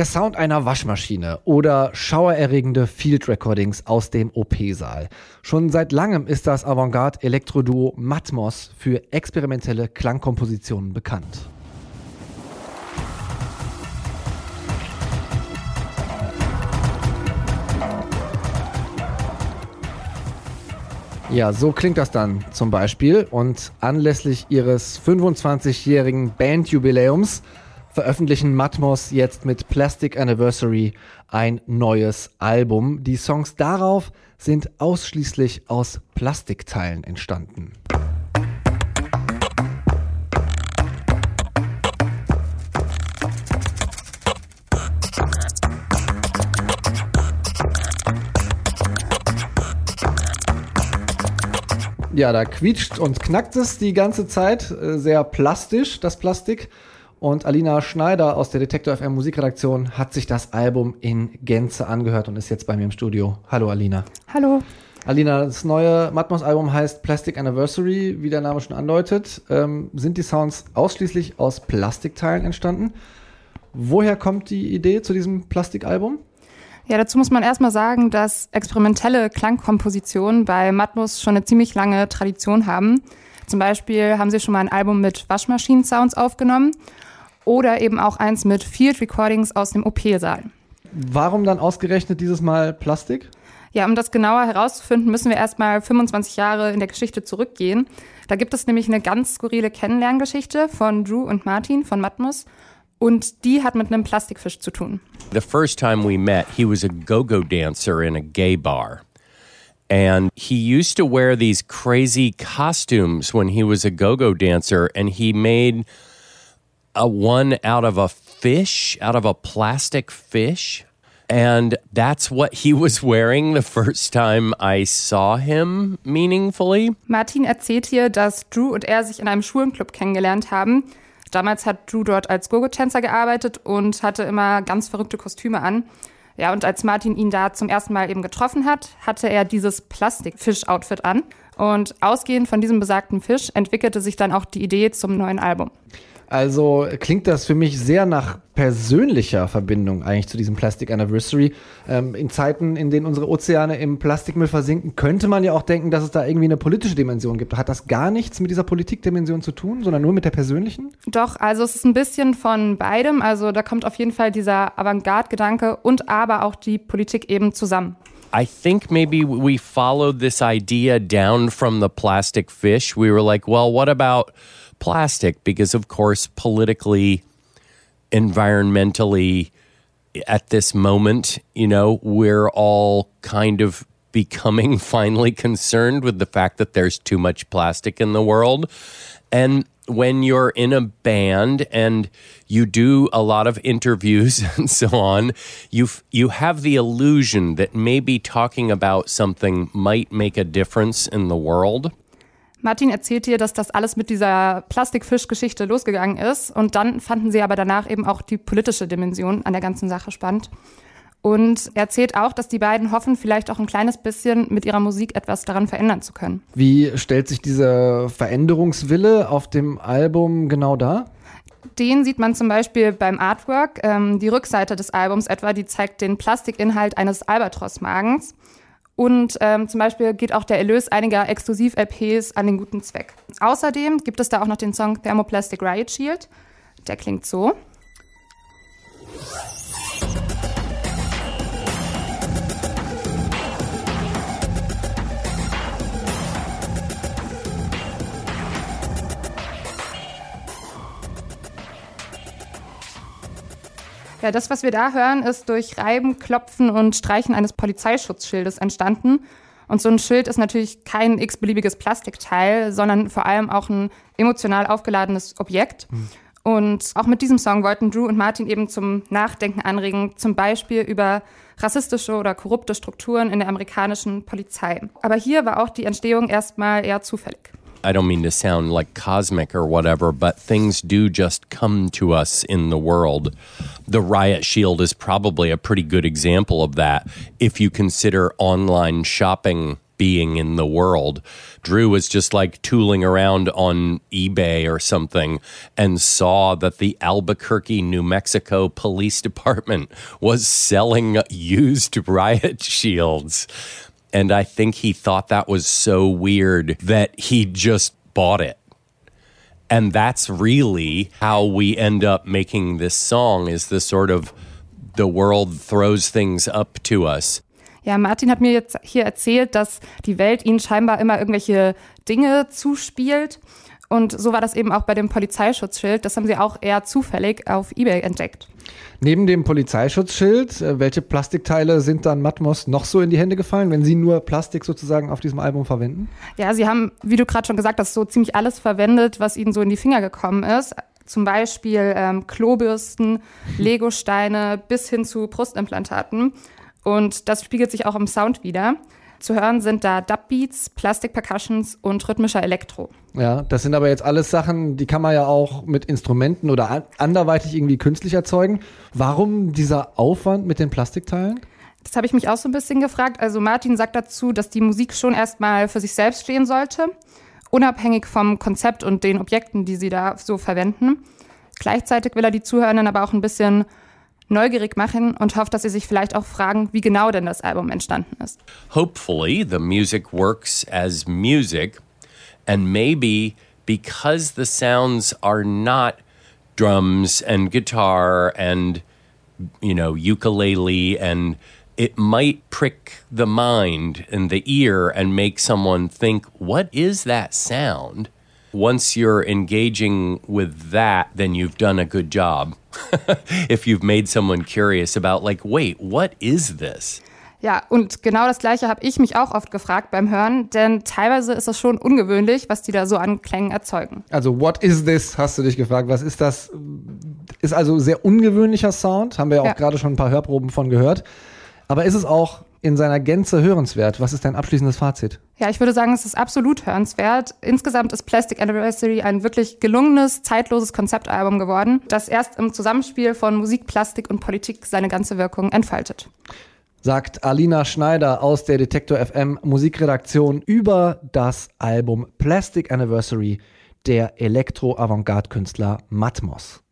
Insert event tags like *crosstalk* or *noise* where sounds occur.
Der Sound einer Waschmaschine oder schauererregende Field Recordings aus dem OP-Saal. Schon seit langem ist das Avantgarde-Elektroduo Matmos für experimentelle Klangkompositionen bekannt. Ja, so klingt das dann zum Beispiel. Und anlässlich ihres 25-jährigen Bandjubiläums veröffentlichen Matmos jetzt mit Plastic Anniversary ein neues Album. Die Songs darauf sind ausschließlich aus Plastikteilen entstanden. Ja, da quietscht und knackt es die ganze Zeit. Äh, sehr plastisch, das Plastik. Und Alina Schneider aus der Detektor FM Musikredaktion hat sich das Album in Gänze angehört und ist jetzt bei mir im Studio. Hallo Alina. Hallo. Alina, das neue Matmos-Album heißt Plastic Anniversary, wie der Name schon andeutet. Ähm, sind die Sounds ausschließlich aus Plastikteilen entstanden? Woher kommt die Idee zu diesem Plastikalbum? Ja, dazu muss man erstmal sagen, dass experimentelle Klangkompositionen bei Matmos schon eine ziemlich lange Tradition haben. Zum Beispiel haben sie schon mal ein Album mit Waschmaschinen-Sounds aufgenommen oder eben auch eins mit Field Recordings aus dem OP-Saal. Warum dann ausgerechnet dieses Mal Plastik? Ja, um das genauer herauszufinden, müssen wir erstmal 25 Jahre in der Geschichte zurückgehen. Da gibt es nämlich eine ganz skurrile Kennenlerngeschichte von Drew und Martin von Matmos. Und die hat mit einem Plastikfisch zu tun. The first time we met, he was a go-go dancer in a gay bar. And he used to wear these crazy costumes when he was a go-go dancer and he made a one out of a fish, out of a plastic fish. And that's what he was *laughs* wearing the first time I saw him meaningfully. Martin erzählt hier, dass Drew und er sich in einem Schulenclub kennengelernt haben. Damals hat Drew dort als Gogo-Tänzer gearbeitet und hatte immer ganz verrückte Kostüme an. Ja, und als Martin ihn da zum ersten Mal eben getroffen hat, hatte er dieses Plastikfisch-Outfit an. Und ausgehend von diesem besagten Fisch entwickelte sich dann auch die Idee zum neuen Album. Also klingt das für mich sehr nach persönlicher Verbindung eigentlich zu diesem Plastic Anniversary. Ähm, in Zeiten, in denen unsere Ozeane im Plastikmüll versinken, könnte man ja auch denken, dass es da irgendwie eine politische Dimension gibt. Hat das gar nichts mit dieser Politikdimension zu tun, sondern nur mit der persönlichen? Doch, also es ist ein bisschen von beidem. Also da kommt auf jeden Fall dieser Avantgarde-Gedanke und aber auch die Politik eben zusammen. I think maybe we followed this idea down from the plastic fish. We were like, well, what about plastic because, of course, politically, environmentally, at this moment, you know, we're all kind of becoming *laughs* finally concerned with the fact that there's too much plastic in the world. And when you're in a band and you do a lot of interviews *laughs* and so on, you you have the illusion that maybe talking about something might make a difference in the world. Martin erzählt dir, dass das alles mit dieser Plastikfischgeschichte losgegangen ist. Und dann fanden sie aber danach eben auch die politische Dimension an der ganzen Sache spannend. Und er erzählt auch, dass die beiden hoffen, vielleicht auch ein kleines bisschen mit ihrer Musik etwas daran verändern zu können. Wie stellt sich dieser Veränderungswille auf dem Album genau dar? Den sieht man zum Beispiel beim Artwork. Ähm, die Rückseite des Albums etwa, die zeigt den Plastikinhalt eines Albatros-Magens. Und ähm, zum Beispiel geht auch der Erlös einiger Exklusiv-LPs an den guten Zweck. Außerdem gibt es da auch noch den Song Thermoplastic Riot Shield. Der klingt so. Ja, das, was wir da hören, ist durch Reiben, Klopfen und Streichen eines Polizeischutzschildes entstanden. Und so ein Schild ist natürlich kein x-beliebiges Plastikteil, sondern vor allem auch ein emotional aufgeladenes Objekt. Mhm. Und auch mit diesem Song wollten Drew und Martin eben zum Nachdenken anregen, zum Beispiel über rassistische oder korrupte Strukturen in der amerikanischen Polizei. Aber hier war auch die Entstehung erstmal eher zufällig. I don't mean to sound like cosmic or whatever, but things do just come to us in the world. The Riot Shield is probably a pretty good example of that if you consider online shopping being in the world. Drew was just like tooling around on eBay or something and saw that the Albuquerque, New Mexico Police Department was selling used riot *laughs* shields. And I think he thought that was so weird that he just bought it. And that's really how we end up making this song is the sort of the world throws things up to us. Ja, Martin hat mir jetzt hier erzählt, dass die Welt ihnen scheinbar immer irgendwelche Dinge zuspielt. Und so war das eben auch bei dem Polizeischutzschild. Das haben sie auch eher zufällig auf eBay entdeckt. Neben dem Polizeischutzschild, äh, welche Plastikteile sind dann Matmos noch so in die Hände gefallen, wenn sie nur Plastik sozusagen auf diesem Album verwenden? Ja, sie haben, wie du gerade schon gesagt hast, so ziemlich alles verwendet, was ihnen so in die Finger gekommen ist. Zum Beispiel ähm, Klobürsten, *laughs* Legosteine bis hin zu Brustimplantaten. Und das spiegelt sich auch im Sound wieder. Zu hören sind da Dubbeats, Plastic Percussions und rhythmischer Elektro. Ja, das sind aber jetzt alles Sachen, die kann man ja auch mit Instrumenten oder anderweitig irgendwie künstlich erzeugen. Warum dieser Aufwand mit den Plastikteilen? Das habe ich mich auch so ein bisschen gefragt. Also Martin sagt dazu, dass die Musik schon erstmal für sich selbst stehen sollte, unabhängig vom Konzept und den Objekten, die sie da so verwenden. Gleichzeitig will er die Zuhörenden aber auch ein bisschen neugierig machen und hofft, dass sie sich vielleicht auch fragen, wie genau denn das Album entstanden ist. Hopefully, the music works as music, and maybe because the sounds are not drums and guitar and you know ukulele and it might prick the mind and the ear and make someone think what is that sound once you're engaging with that then you've done a good job *laughs* if you've made someone curious about, like, wait, what is this? Ja, und genau das Gleiche habe ich mich auch oft gefragt beim Hören, denn teilweise ist es schon ungewöhnlich, was die da so an Klängen erzeugen. Also, what is this, hast du dich gefragt. Was ist das? Ist also sehr ungewöhnlicher Sound, haben wir ja auch ja. gerade schon ein paar Hörproben von gehört. Aber ist es auch in seiner Gänze hörenswert? Was ist dein abschließendes Fazit? Ja, ich würde sagen, es ist absolut hörenswert. Insgesamt ist Plastic Anniversary ein wirklich gelungenes, zeitloses Konzeptalbum geworden, das erst im Zusammenspiel von Musik, Plastik und Politik seine ganze Wirkung entfaltet. Sagt Alina Schneider aus der Detektor FM Musikredaktion über das Album Plastic Anniversary der Elektro-Avantgarde-Künstler Matmos.